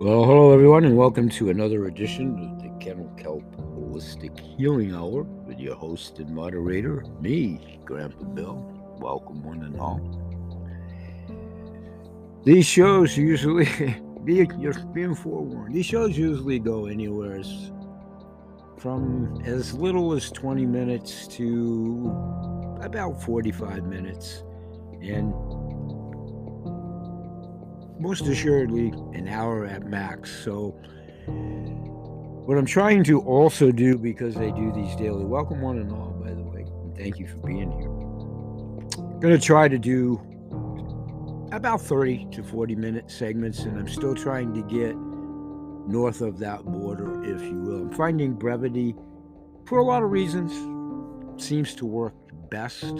Well, hello everyone, and welcome to another edition of the Kennel Kelp Holistic Healing Hour with your host and moderator, me, Grandpa Bill. Welcome, one and all. These shows usually, be, you're being forewarned, these shows usually go anywhere from as little as 20 minutes to about 45 minutes. And most assuredly an hour at max. So, what I'm trying to also do because they do these daily, welcome one and all, by the way, thank you for being here. I'm going to try to do about 30 to 40 minute segments, and I'm still trying to get north of that border, if you will. I'm finding brevity for a lot of reasons seems to work best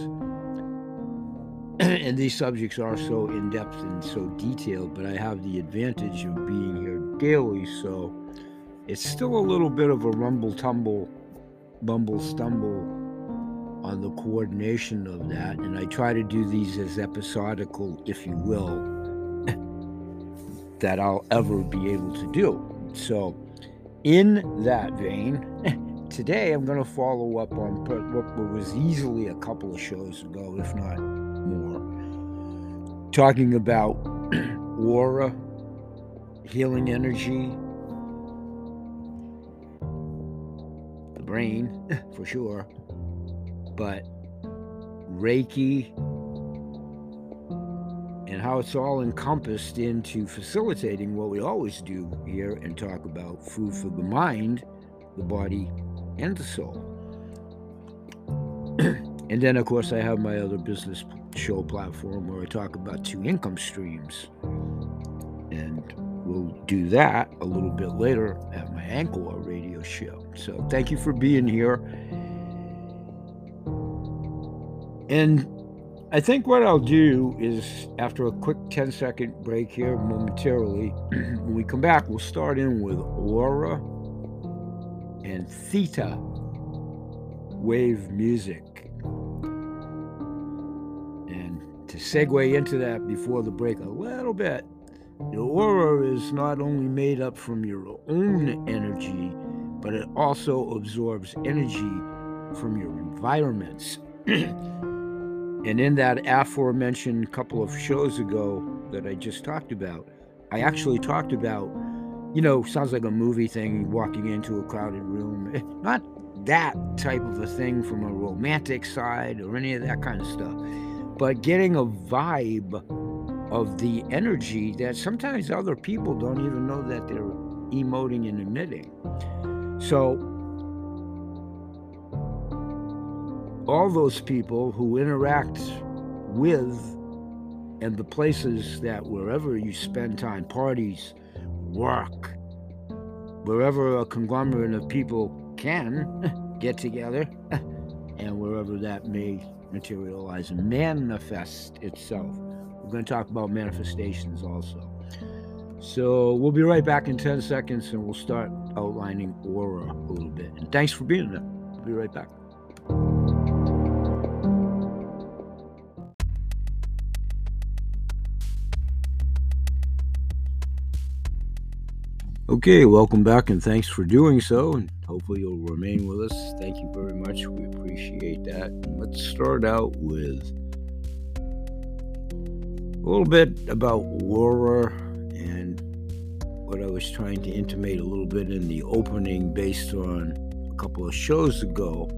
and these subjects are so in depth and so detailed, but I have the advantage of being here daily, so it's still a little bit of a rumble tumble, bumble stumble on the coordination of that. And I try to do these as episodical, if you will, that I'll ever be able to do. So, in that vein, today I'm going to follow up on what was easily a couple of shows ago, if not talking about aura, healing energy, the brain for sure, but Reiki, and how it's all encompassed into facilitating what we always do here and talk about food for the mind, the body, and the soul. and then, of course, I have my other business show platform where I talk about two income streams. And we'll do that a little bit later at my Anchor radio show. So thank you for being here. And I think what I'll do is after a quick 10 second break here momentarily, when we come back, we'll start in with Aura and Theta wave music. To segue into that before the break a little bit, your aura is not only made up from your own energy, but it also absorbs energy from your environments. and in that aforementioned couple of shows ago that I just talked about, I actually talked about, you know, sounds like a movie thing, walking into a crowded room. Not that type of a thing from a romantic side or any of that kind of stuff but getting a vibe of the energy that sometimes other people don't even know that they're emoting and emitting. So, all those people who interact with and the places that wherever you spend time, parties, work, wherever a conglomerate of people can get together, and wherever that may materialize and manifest itself. We're going to talk about manifestations also. So we'll be right back in 10 seconds and we'll start outlining aura a little bit. And thanks for being there. We'll be right back. Okay, welcome back and thanks for doing so. And hopefully you'll remain with us. Thank you very much. We appreciate that. Let's start out with a little bit about Aura and what I was trying to intimate a little bit in the opening based on a couple of shows ago.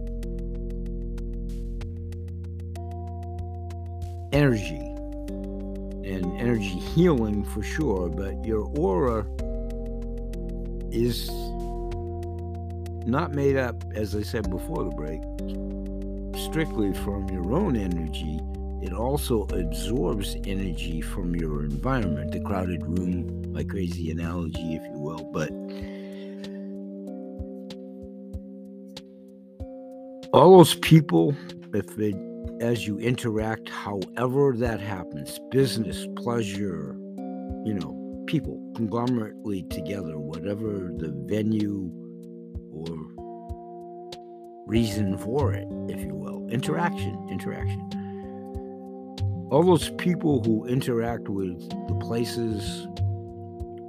Energy and energy healing for sure, but your aura is not made up, as I said before the break, strictly from your own energy. It also absorbs energy from your environment, the crowded room, my crazy analogy, if you will. But all those people, if it, as you interact, however that happens, business, pleasure, you know, people conglomerately together, whatever the venue or reason for it, if you will. Interaction, interaction. All those people who interact with the places,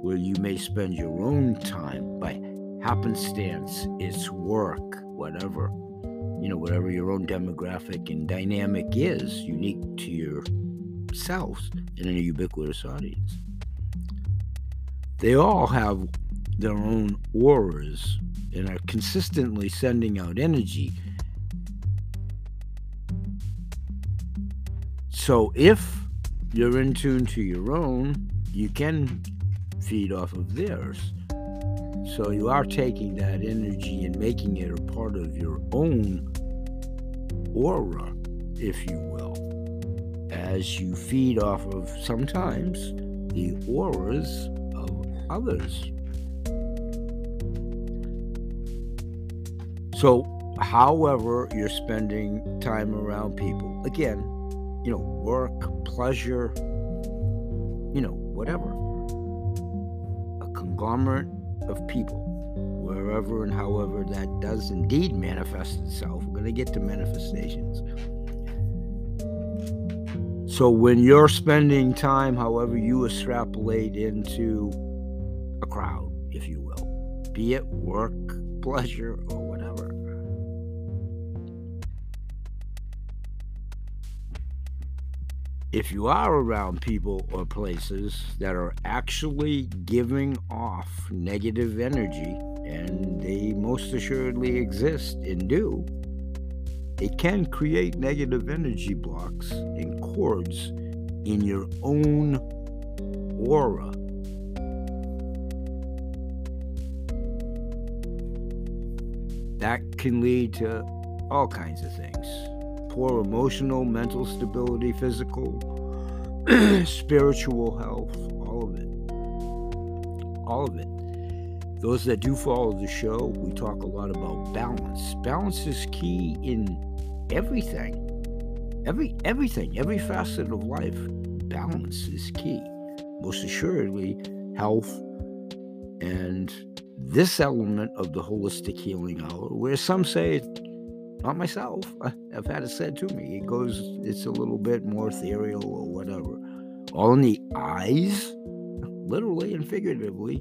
where you may spend your own time by happenstance, it's work, whatever, you know, whatever your own demographic and dynamic is, unique to yourselves in a ubiquitous audience. They all have their own auras and are consistently sending out energy. So if you're in tune to your own, you can feed off of theirs. So you are taking that energy and making it a part of your own aura, if you will, as you feed off of sometimes the auras others. So, however, you're spending time around people, again, you know, work, pleasure, you know, whatever, a conglomerate of people, wherever and however that does indeed manifest itself. We're going to get to manifestations. So, when you're spending time, however, you extrapolate into a crowd, if you will, be it work, pleasure, or whatever. If you are around people or places that are actually giving off negative energy, and they most assuredly exist and do, it can create negative energy blocks and cords in your own aura. That can lead to all kinds of things poor emotional, mental stability, physical, spiritual health, all of it. All of it. Those that do follow the show, we talk a lot about balance. Balance is key in everything. Every everything, every facet of life. Balance is key. Most assuredly, health and this element of the holistic healing hour, where some say not myself. I've had it said to me. It goes, it's a little bit more ethereal or whatever. All in the eyes, literally and figuratively,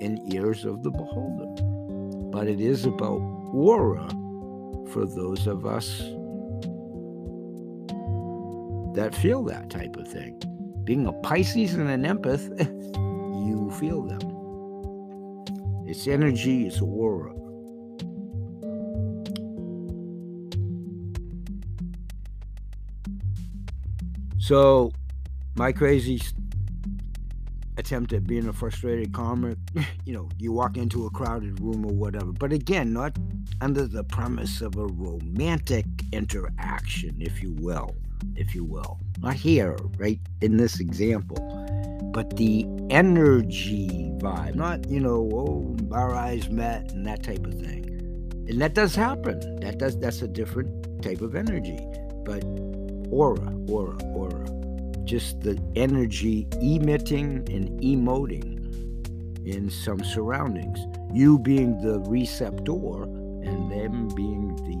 and ears of the beholder. But it is about aura for those of us that feel that type of thing. Being a Pisces and an empath, you feel them. It's energy, it's aura. So, my crazy attempt at being a frustrated karmic, you know, you walk into a crowded room or whatever. But again, not under the premise of a romantic interaction, if you will, if you will. Not here, right in this example, but the energy vibe, not, you know, oh, our eyes met and that type of thing. And that does happen. That does that's a different type of energy. But aura, aura, aura. Just the energy emitting and emoting in some surroundings. You being the receptor and them being the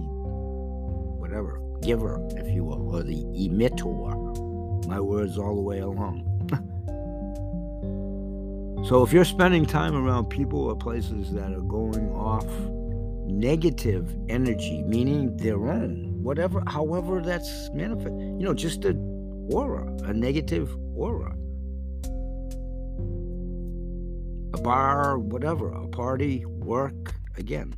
whatever, giver, if you will, or the emitter. My words all the way along. So if you're spending time around people or places that are going off negative energy, meaning their own, whatever, however that's manifest. You know, just a aura, a negative aura. A bar, whatever, a party, work, again,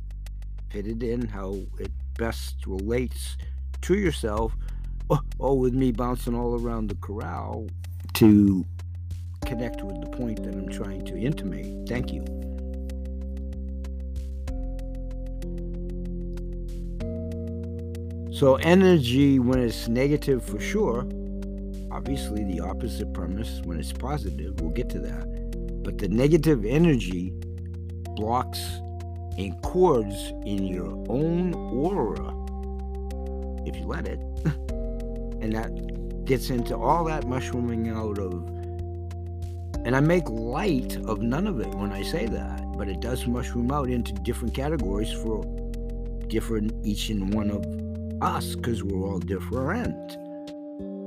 fitted in how it best relates to yourself. Oh, oh, with me bouncing all around the corral to connect with the point that I'm trying to intimate. Thank you. So, energy, when it's negative for sure, obviously the opposite premise when it's positive, we'll get to that. But the negative energy blocks and cords in your own aura if you let it. and that gets into all that mushrooming out of. And I make light of none of it when I say that, but it does mushroom out into different categories for different each and one of us because we're all different.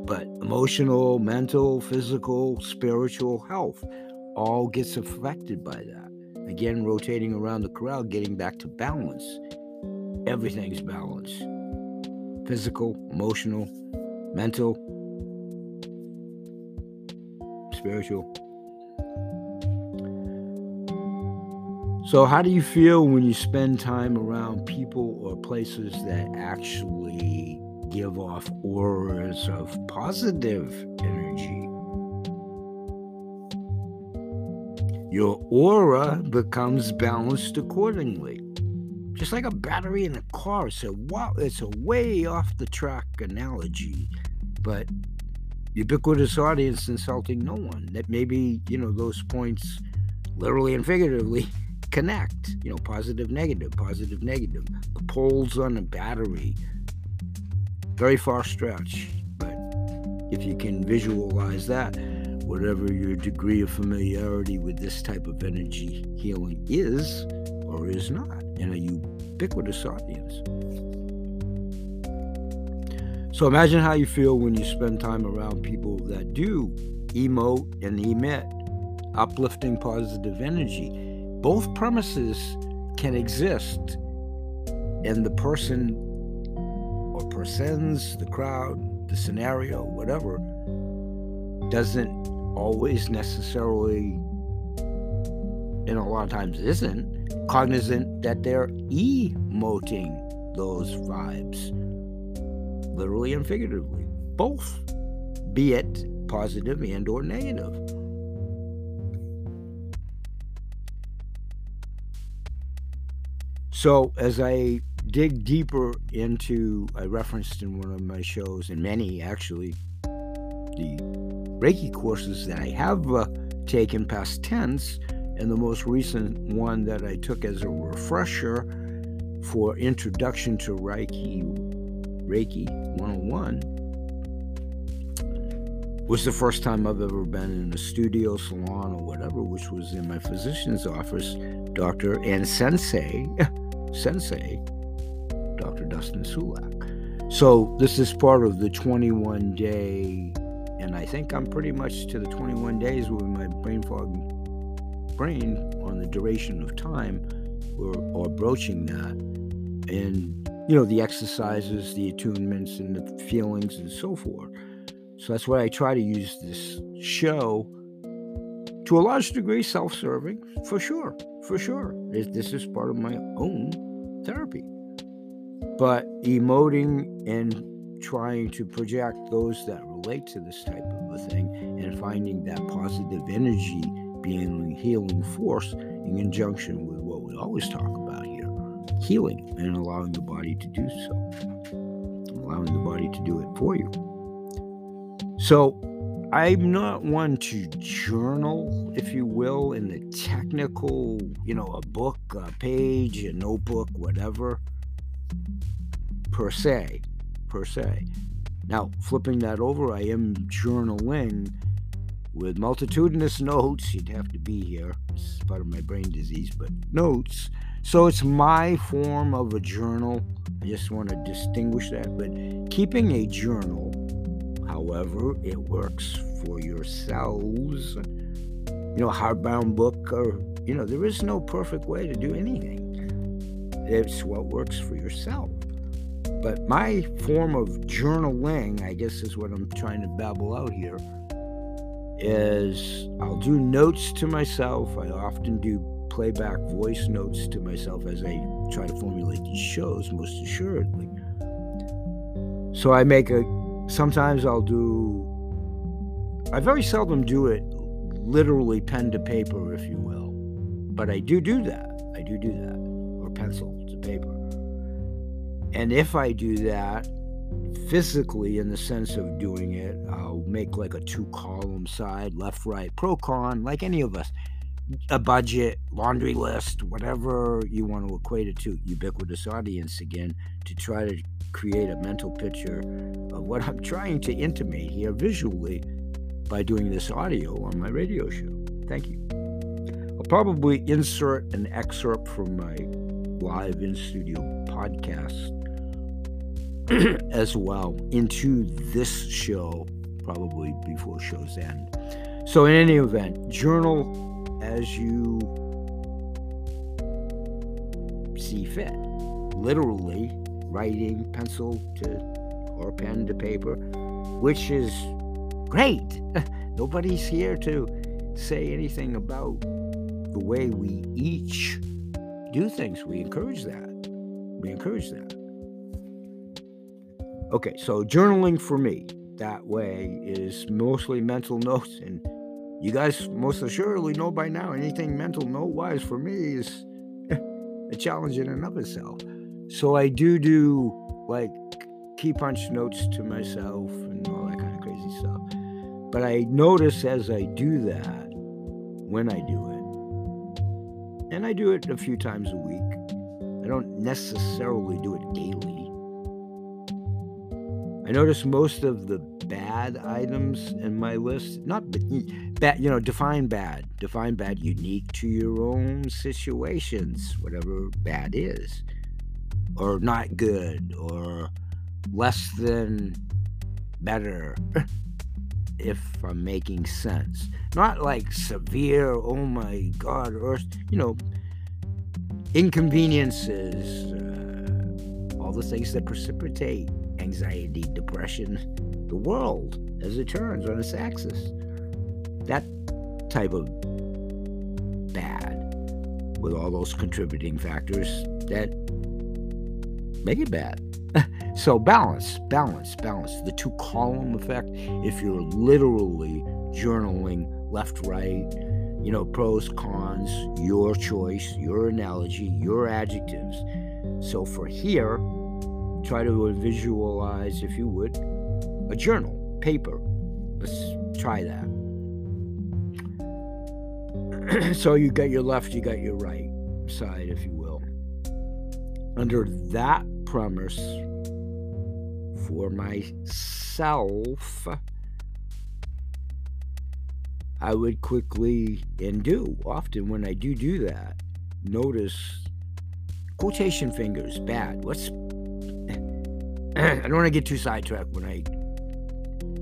But emotional, mental, physical, spiritual health, all gets affected by that. Again, rotating around the corral, getting back to balance. Everything's balance physical, emotional, mental, spiritual. So, how do you feel when you spend time around people or places that actually give off auras of positive energy? Your aura becomes balanced accordingly. Just like a battery in a car. A wow, it's a way off the track analogy, but ubiquitous audience insulting no one. That maybe, you know, those points literally and figuratively connect, you know, positive, negative, positive, negative. The poles on a battery, very far stretch, but if you can visualize that, whatever your degree of familiarity with this type of energy healing is or is not in a ubiquitous audience. So imagine how you feel when you spend time around people that do emote and emit uplifting positive energy. Both premises can exist, and the person or persons, the crowd, the scenario, whatever, doesn't always necessarily, and a lot of times isn't, cognizant that they're emoting those vibes, literally and figuratively, both, be it positive and or negative. So as I dig deeper into, I referenced in one of my shows, and many actually, the Reiki courses that I have uh, taken past tense, and the most recent one that I took as a refresher for Introduction to Reiki, Reiki 101, was the first time I've ever been in a studio, salon, or whatever, which was in my physician's office, Dr. and Sensei, Sensei, Dr. Dustin Sulak. So this is part of the 21 day and I think I'm pretty much to the 21 days with my brain fog brain on the duration of time or, or broaching that. And, you know, the exercises, the attunements, and the feelings, and so forth. So that's why I try to use this show to a large degree self serving, for sure, for sure. This is part of my own therapy. But emoting and trying to project those that relate to this type of a thing and finding that positive energy being a healing force in conjunction with what we always talk about here healing and allowing the body to do so, allowing the body to do it for you. So, I'm not one to journal, if you will, in the technical, you know, a book, a page, a notebook, whatever, per se per se. Now, flipping that over, I am journaling with multitudinous notes. You'd have to be here. It's part of my brain disease, but notes. So it's my form of a journal. I just want to distinguish that. But keeping a journal, however, it works for yourselves. You know, hardbound book, or, you know, there is no perfect way to do anything. It's what works for yourself. But my form of journaling, I guess is what I'm trying to babble out here, is I'll do notes to myself. I often do playback voice notes to myself as I try to formulate these shows, most assuredly. So I make a, sometimes I'll do, I very seldom do it literally pen to paper, if you will. But I do do that. I do do that. Or pencil to paper. And if I do that physically, in the sense of doing it, I'll make like a two column side, left, right, pro con, like any of us. A budget, laundry list, whatever you want to equate it to, ubiquitous audience again, to try to create a mental picture of what I'm trying to intimate here visually by doing this audio on my radio show. Thank you. I'll probably insert an excerpt from my live in studio podcast as well into this show, probably before show's end. So, in any event, journal as you see fit. Literally, writing pencil to or pen to paper, which is great. Nobody's here to say anything about the way we each do things. We encourage that. We encourage that. Okay, so journaling for me that way is mostly mental notes. And you guys most assuredly know by now anything mental note wise for me is a challenge in and of itself. So I do do like key punch notes to myself and all that kind of crazy stuff. But I notice as I do that, when I do it, and I do it a few times a week, I don't necessarily do it daily. I notice most of the bad items in my list, not bad, you know, define bad. Define bad unique to your own situations, whatever bad is, or not good, or less than better, if I'm making sense. Not like severe, oh my God, or, you know, inconveniences, uh, all the things that precipitate anxiety, depression, the world as it turns on its axis. That type of bad, with all those contributing factors that make it bad. so balance, balance, balance. The two column effect, if you're literally journaling left, right, you know, pros, cons, your choice, your analogy, your adjectives. So for here, try to visualize, if you would, a journal, paper. Let's try that. so you got your left, you got your right side, if you will. Under that premise, for myself, I would quickly and do often when I do do that, notice quotation fingers bad. What's I don't want to get too sidetracked when I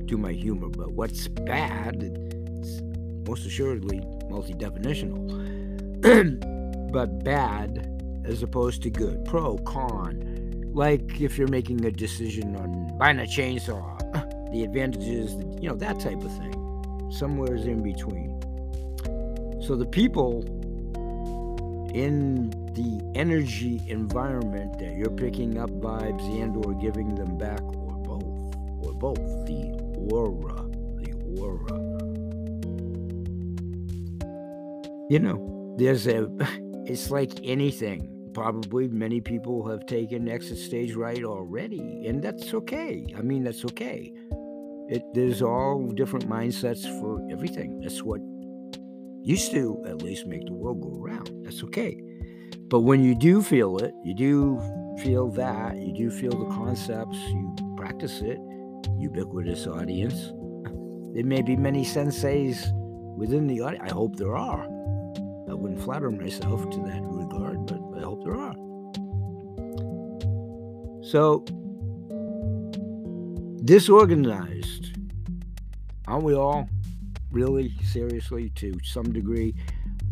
do my humor, but what's bad, it's most assuredly multi definitional. but bad as opposed to good. Pro, con. Like if you're making a decision on buying a chainsaw, the advantages, you know, that type of thing. Somewhere's in between. So the people in the energy environment that you're picking up vibes and or giving them back or both or both the aura the aura you know there's a it's like anything probably many people have taken exit stage right already and that's okay i mean that's okay it there's all different mindsets for everything that's what used to at least make the world go around that's okay but when you do feel it, you do feel that, you do feel the concepts, you practice it, ubiquitous audience. There may be many senseis within the audience. I hope there are. I wouldn't flatter myself to that hope there are. So, disorganized. Aren't we all? Really, seriously, to some degree.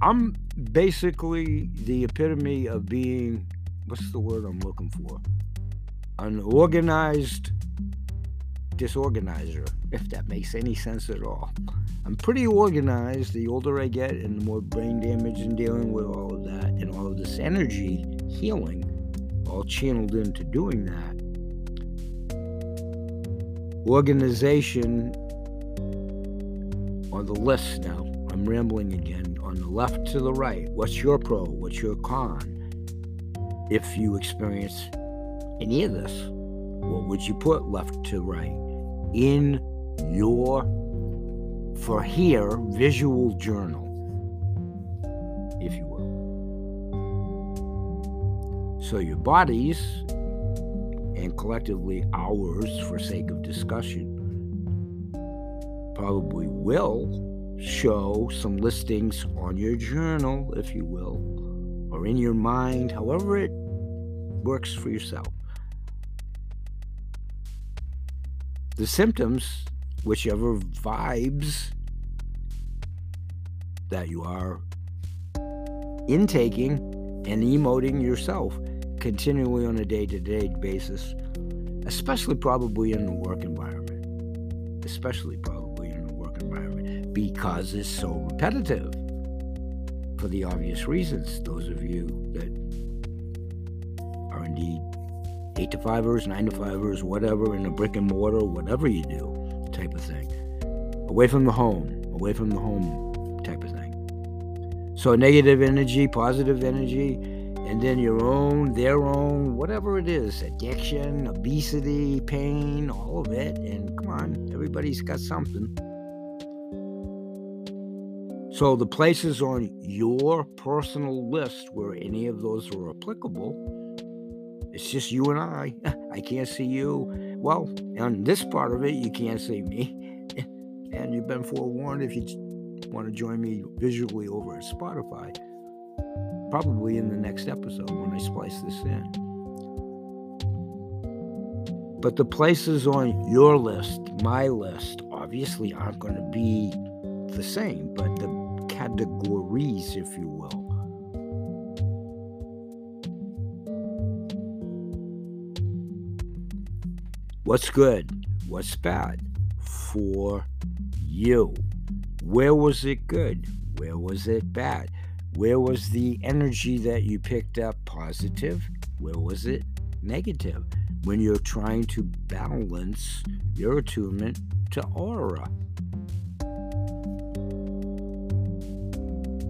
I'm basically the epitome of being what's the word I'm looking for? An organized disorganizer, if that makes any sense at all. I'm pretty organized the older I get and the more brain damage and dealing with all of that and all of this energy healing, all channeled into doing that. Organization on the list now. I'm rambling again on the left to the right. What's your pro? What's your con? If you experience any of this, what would you put left to right in your, for here, visual journal, if you will? So your bodies, and collectively ours for sake of discussion, probably will show some listings on your journal, if you will, or in your mind, however it works for yourself. The symptoms, whichever vibes that you are intaking and emoting yourself continually on a day to day basis, especially probably in the work environment. Especially probably in the work environment because it's so repetitive for the obvious reasons. Those of you that are indeed eight to fivers, nine to fivers, whatever, in a brick and mortar, whatever you do, type of thing. Away from the home, away from the home type of thing. So negative energy, positive energy, and then your own, their own, whatever it is addiction, obesity, pain, all of it. And come on, everybody's got something. So the places on your personal list where any of those are applicable it's just you and I. I can't see you. Well, on this part of it, you can't see me. And you've been forewarned if you want to join me visually over at Spotify, probably in the next episode when I splice this in. But the places on your list, my list, obviously aren't going to be the same, but the categories, if you will, What's good? What's bad for you? Where was it good? Where was it bad? Where was the energy that you picked up positive? Where was it negative? When you're trying to balance your attunement to aura.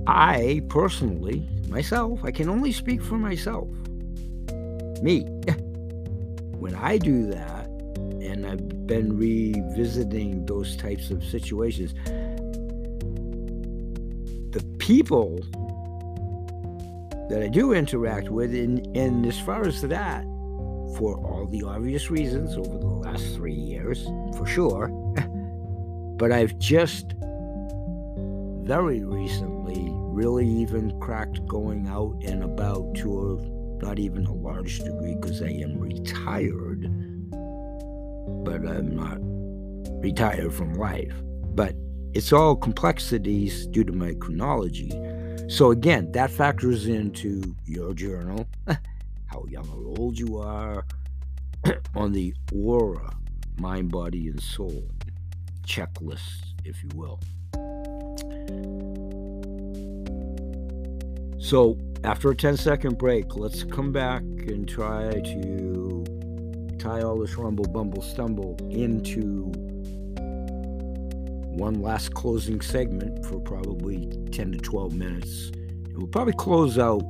I personally, myself, I can only speak for myself. Me. when I do that, been revisiting those types of situations. The people that I do interact with, and, and as far as that, for all the obvious reasons over the last three years, for sure, but I've just very recently really even cracked going out and about to a, not even a large degree because I am retired I'm not retired from life. But it's all complexities due to my chronology. So again, that factors into your journal, how young or old you are, on the aura, mind, body, and soul checklist, if you will. So after a 10 second break, let's come back and try to tie all this rumble, bumble, stumble into one last closing segment for probably 10 to 12 minutes. And we'll probably close out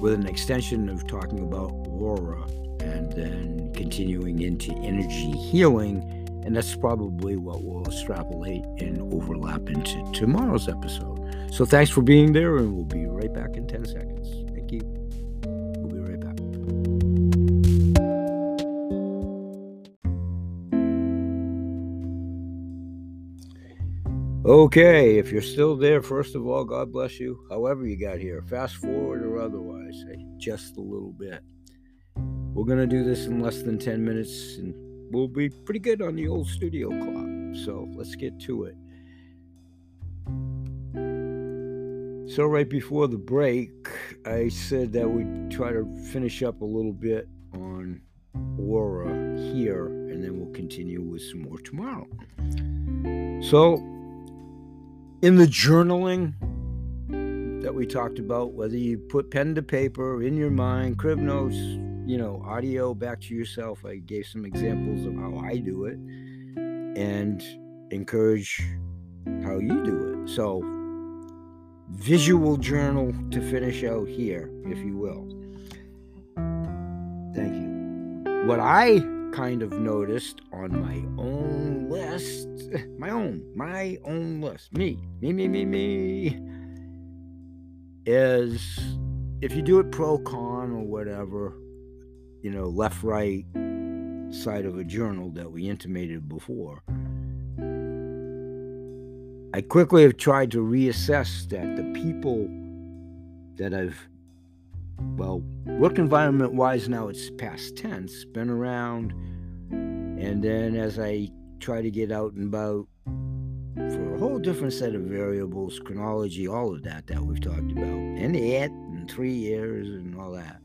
with an extension of talking about aura and then continuing into energy healing. And that's probably what we'll extrapolate and overlap into tomorrow's episode. So thanks for being there, and we'll be right back in 10 seconds. Okay, if you're still there, first of all, God bless you. However, you got here, fast forward or otherwise, eh, just a little bit. We're going to do this in less than 10 minutes, and we'll be pretty good on the old studio clock. So let's get to it. So, right before the break, I said that we'd try to finish up a little bit on aura here, and then we'll continue with some more tomorrow. So, in the journaling that we talked about, whether you put pen to paper in your mind, crib notes, you know, audio back to yourself. I gave some examples of how I do it and encourage how you do it. So, visual journal to finish out here, if you will. Thank you. What I kind of noticed on my own list, my own, my own list, me, me, me, me, me, is if you do it pro con or whatever, you know, left right side of a journal that we intimated before, I quickly have tried to reassess that the people that I've well, work environment wise now it's past tense, been around. And then as I try to get out and about for a whole different set of variables, chronology, all of that that we've talked about, and the it, and three years, and all that.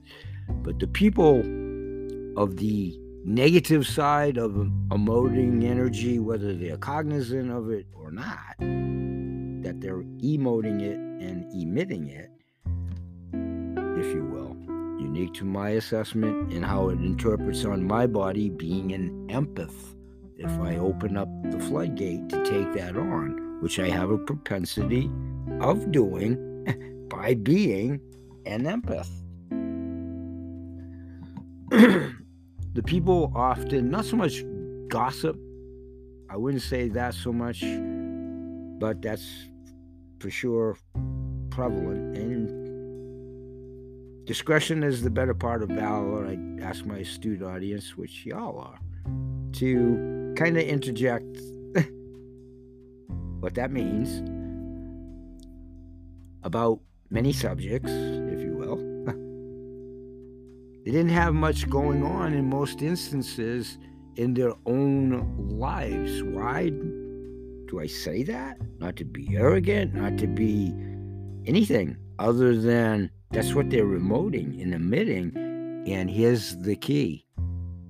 But the people of the negative side of emoting energy, whether they're cognizant of it or not, that they're emoting it and emitting it, if you will, unique to my assessment and how it interprets on my body being an empath. If I open up the floodgate to take that on, which I have a propensity of doing by being an empath. the people often, not so much gossip, I wouldn't say that so much, but that's for sure prevalent. And discretion is the better part of valor. I ask my astute audience, which y'all are, to kind of interject what that means about many subjects, if you will. they didn't have much going on in most instances in their own lives. Why do I say that? Not to be arrogant, not to be anything other than that's what they're emoting and emitting. And here's the key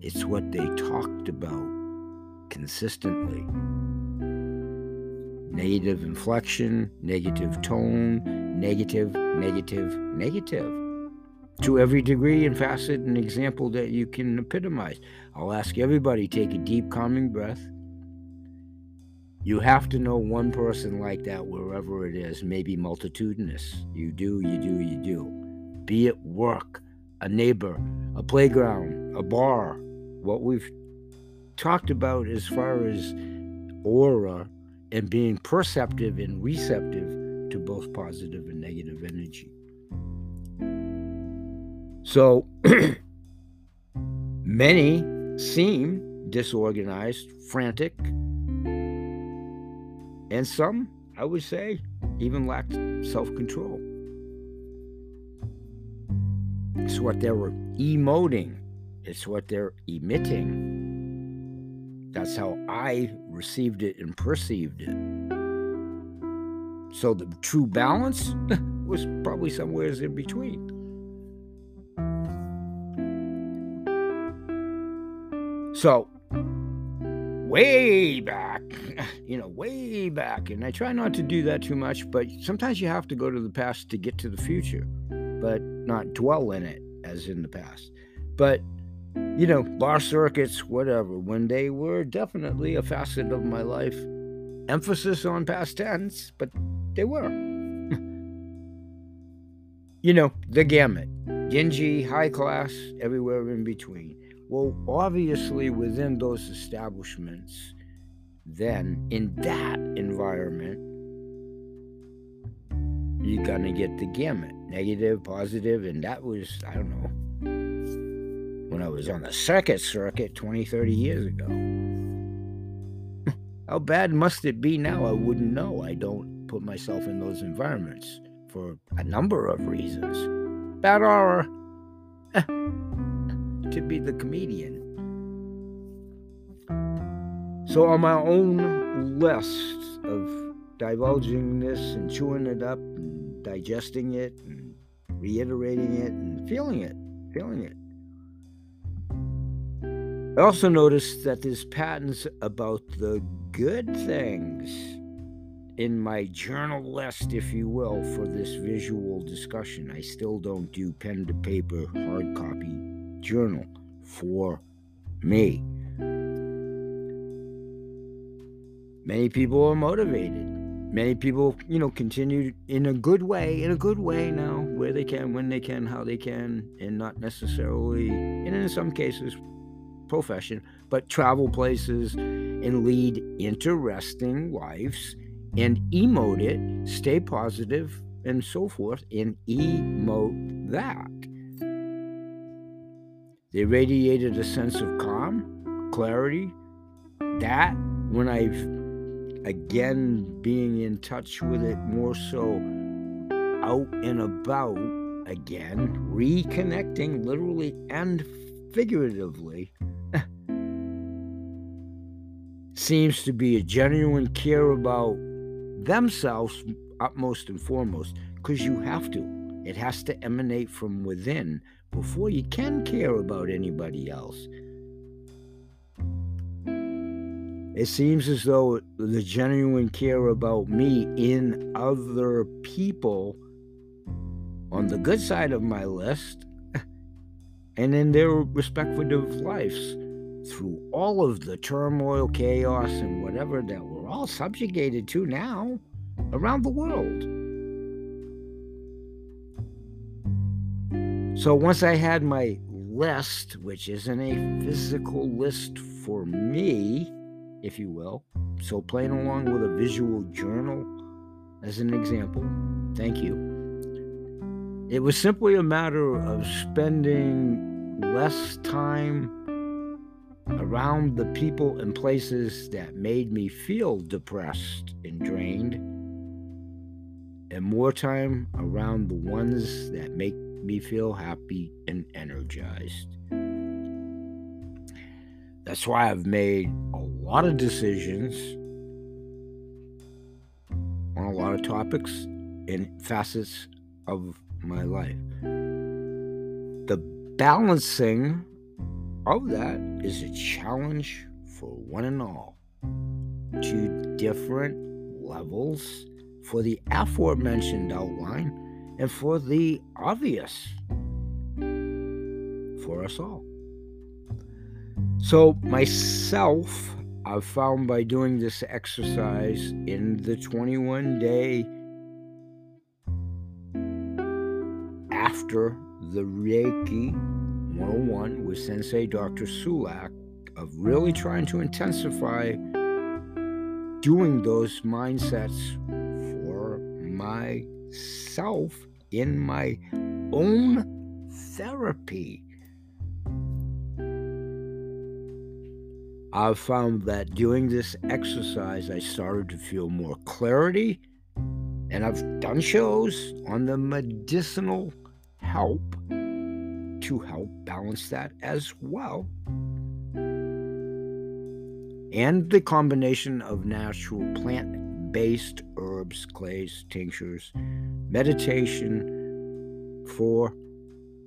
it's what they talked about consistently. Negative inflection, negative tone, negative, negative, negative. To every degree and facet and example that you can epitomize. I'll ask everybody take a deep, calming breath. You have to know one person like that wherever it is, maybe multitudinous. You do, you do, you do. Be it work, a neighbor, a playground, a bar. What we've talked about as far as aura and being perceptive and receptive to both positive and negative energy. So many seem disorganized, frantic, and some, I would say, even lacked self control. It's what they were emoting, it's what they're emitting. That's how I received it and perceived it. So the true balance was probably somewhere in between. So, way back, you know, way back, and I try not to do that too much, but sometimes you have to go to the past to get to the future, but not dwell in it as in the past. But, you know, bar circuits, whatever, when they were definitely a facet of my life, emphasis on past tense, but they were. you know, the gamut dingy, high class, everywhere in between. Well, obviously, within those establishments, then in that environment, you're gonna get the gamut negative, positive, and that was, I don't know, when I was on the circuit circuit 20, 30 years ago. How bad must it be now? I wouldn't know. I don't put myself in those environments for a number of reasons. Bad aura. to be the comedian. So, on my own list of divulging this and chewing it up and digesting it and reiterating it and feeling it, feeling it. I also noticed that there's patterns about the good things in my journal list, if you will, for this visual discussion. I still don't do pen to paper, hard copy journal for me. Many people are motivated. Many people, you know, continue in a good way, in a good way now, where they can, when they can, how they can, and not necessarily, and in some cases, profession, but travel places and lead interesting lives and emote it, stay positive, and so forth, and emote that. They radiated a sense of calm, clarity. That, when I've again being in touch with it more so out and about again, reconnecting literally and figuratively seems to be a genuine care about themselves utmost and foremost because you have to. It has to emanate from within before you can care about anybody else. It seems as though the genuine care about me in other people on the good side of my list and in their respective lives through all of the turmoil, chaos, and whatever that we're all subjugated to now around the world. So once I had my list, which isn't a physical list for me, if you will, so playing along with a visual journal as an example, thank you. It was simply a matter of spending less time around the people and places that made me feel depressed and drained, and more time around the ones that make me feel happy and energized. That's why I've made a lot of decisions on a lot of topics and facets of my life. The balancing of that is a challenge for one and all. Two different levels for the aforementioned outline and for the obvious for us all. So, myself, I've found by doing this exercise in the 21 day after the Reiki 101 with Sensei Dr. Sulak of really trying to intensify doing those mindsets for myself in my own therapy. I've found that doing this exercise, I started to feel more clarity, and I've done shows on the medicinal help to help balance that as well. And the combination of natural plant based herbs, clays, tinctures, meditation for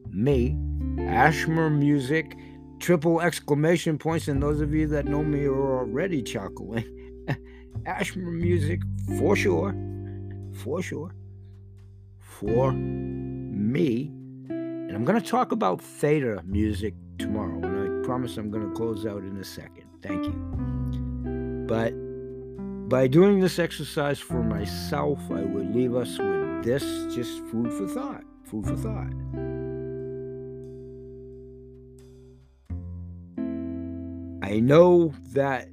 me, Ashmer music, triple exclamation points, and those of you that know me are already chuckling. Ashmer music for sure, for sure, for me and I'm going to talk about theta music tomorrow, and I promise I'm going to close out in a second. Thank you. But by doing this exercise for myself, I would leave us with this just food for thought. Food for thought. I know that,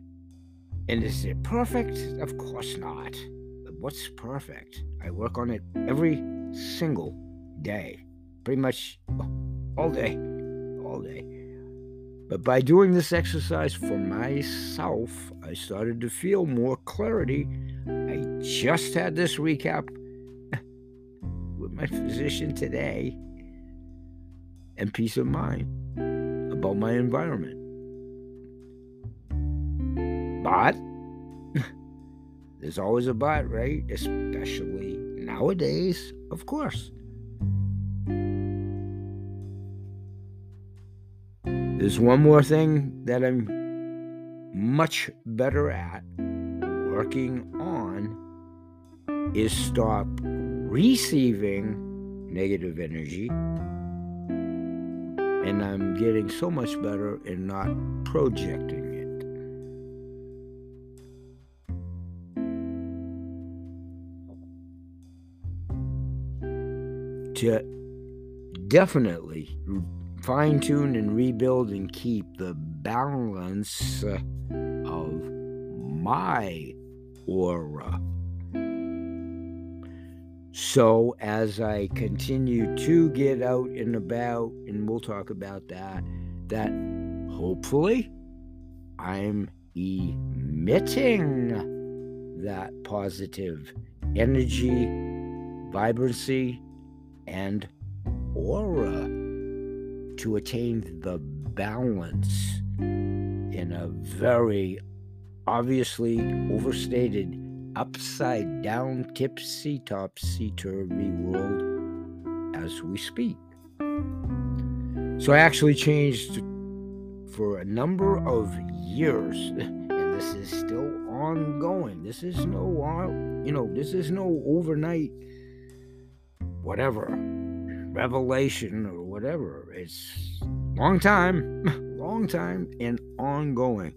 and is it perfect? Of course not. But what's perfect? I work on it every single day pretty much oh, all day, all day. But by doing this exercise for myself, I started to feel more clarity. I just had this recap with my physician today and peace of mind about my environment. But there's always a but, right? Especially nowadays, of course. There's one more thing that I'm much better at working on is stop receiving negative energy. And I'm getting so much better in not projecting it. To definitely fine tune and rebuild and keep the balance uh, of my aura. So, as I continue to get out and about, and we'll talk about that, that hopefully I'm emitting that positive energy, vibrancy, and aura to attain the balance in a very obviously overstated, upside down, tipsy topsy turvy world as we speak. So I actually changed for a number of years, and this is still ongoing. This is no, you know, this is no overnight, whatever, revelation or whatever. It's long time, long time, and ongoing.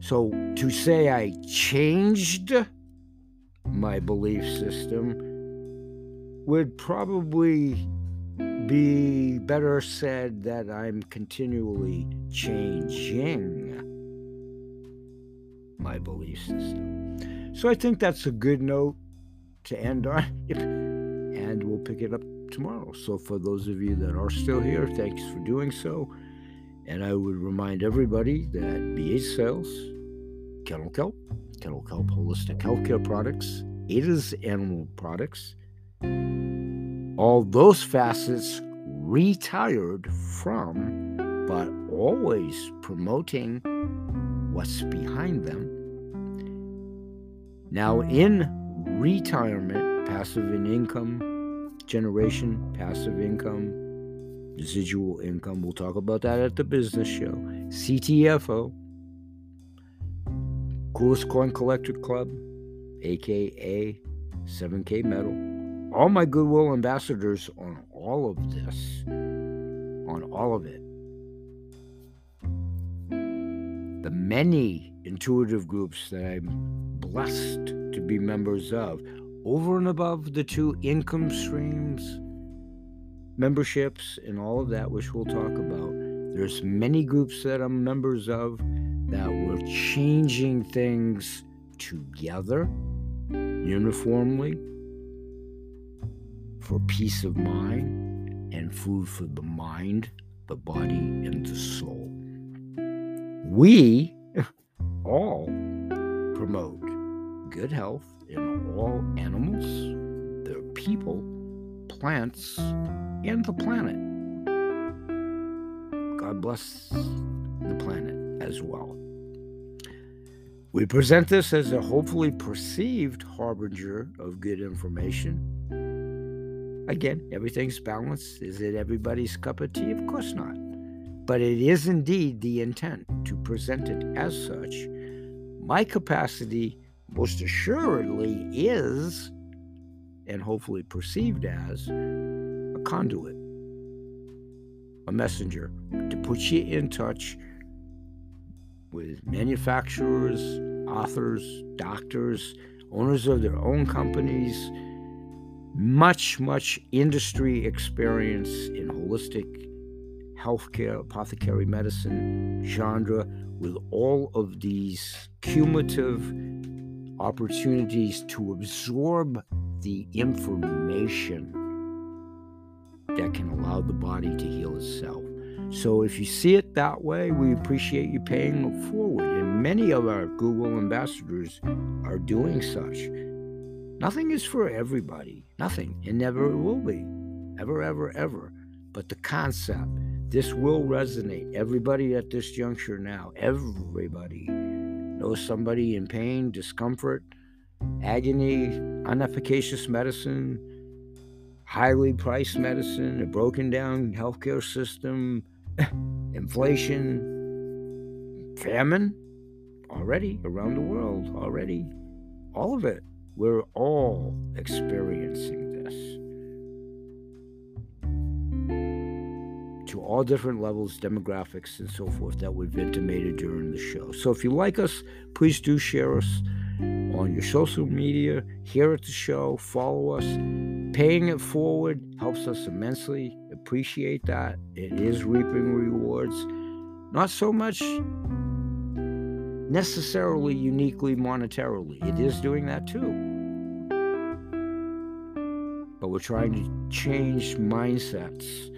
So to say I changed my belief system would probably be better said that I'm continually changing my belief system. So I think that's a good note to end on, and we'll pick it up tomorrow. So for those of you that are still here, thanks for doing so. And I would remind everybody that BH Sales, Kennel Kelp, Kennel Kelp Holistic Healthcare Products, Ada's Animal Products, all those facets retired from, but always promoting what's behind them. Now, in retirement, passive income generation, passive income, residual income, we'll talk about that at the business show. CTFO, Coolest Coin Collector Club, aka 7K Metal all my goodwill ambassadors on all of this, on all of it. The many intuitive groups that I'm blessed to be members of, over and above the two income streams, memberships, and all of that, which we'll talk about. There's many groups that I'm members of that we're changing things together uniformly for peace of mind and food for the mind, the body, and the soul. We all promote good health in all animals, the people, plants, and the planet. God bless the planet as well. We present this as a hopefully perceived harbinger of good information Again, everything's balanced. Is it everybody's cup of tea? Of course not. But it is indeed the intent to present it as such. My capacity, most assuredly, is, and hopefully perceived as, a conduit, a messenger to put you in touch with manufacturers, authors, doctors, owners of their own companies much, much industry experience in holistic healthcare, apothecary medicine genre, with all of these cumulative opportunities to absorb the information that can allow the body to heal itself. So, if you see it that way, we appreciate you paying it forward. And many of our goodwill ambassadors are doing such. Nothing is for everybody. Nothing. And never will be. Ever, ever, ever. But the concept, this will resonate. Everybody at this juncture now, everybody knows somebody in pain, discomfort, agony, unefficacious medicine, highly priced medicine, a broken down healthcare system, inflation, famine already around the world, already. All of it. We're all experiencing this. To all different levels, demographics, and so forth that we've intimated during the show. So if you like us, please do share us on your social media, here at the show, follow us. Paying it forward helps us immensely. Appreciate that. It is reaping rewards. Not so much necessarily uniquely monetarily. It is doing that too. But we're trying to change mindsets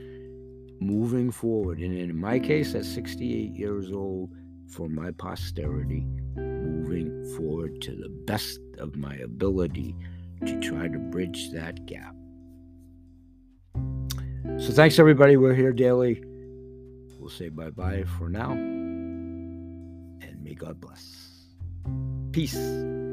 moving forward. And in my case, at 68 years old, for my posterity, moving forward to the best of my ability to try to bridge that gap. So thanks, everybody. We're here daily. We'll say bye bye for now. And may God bless. Peace.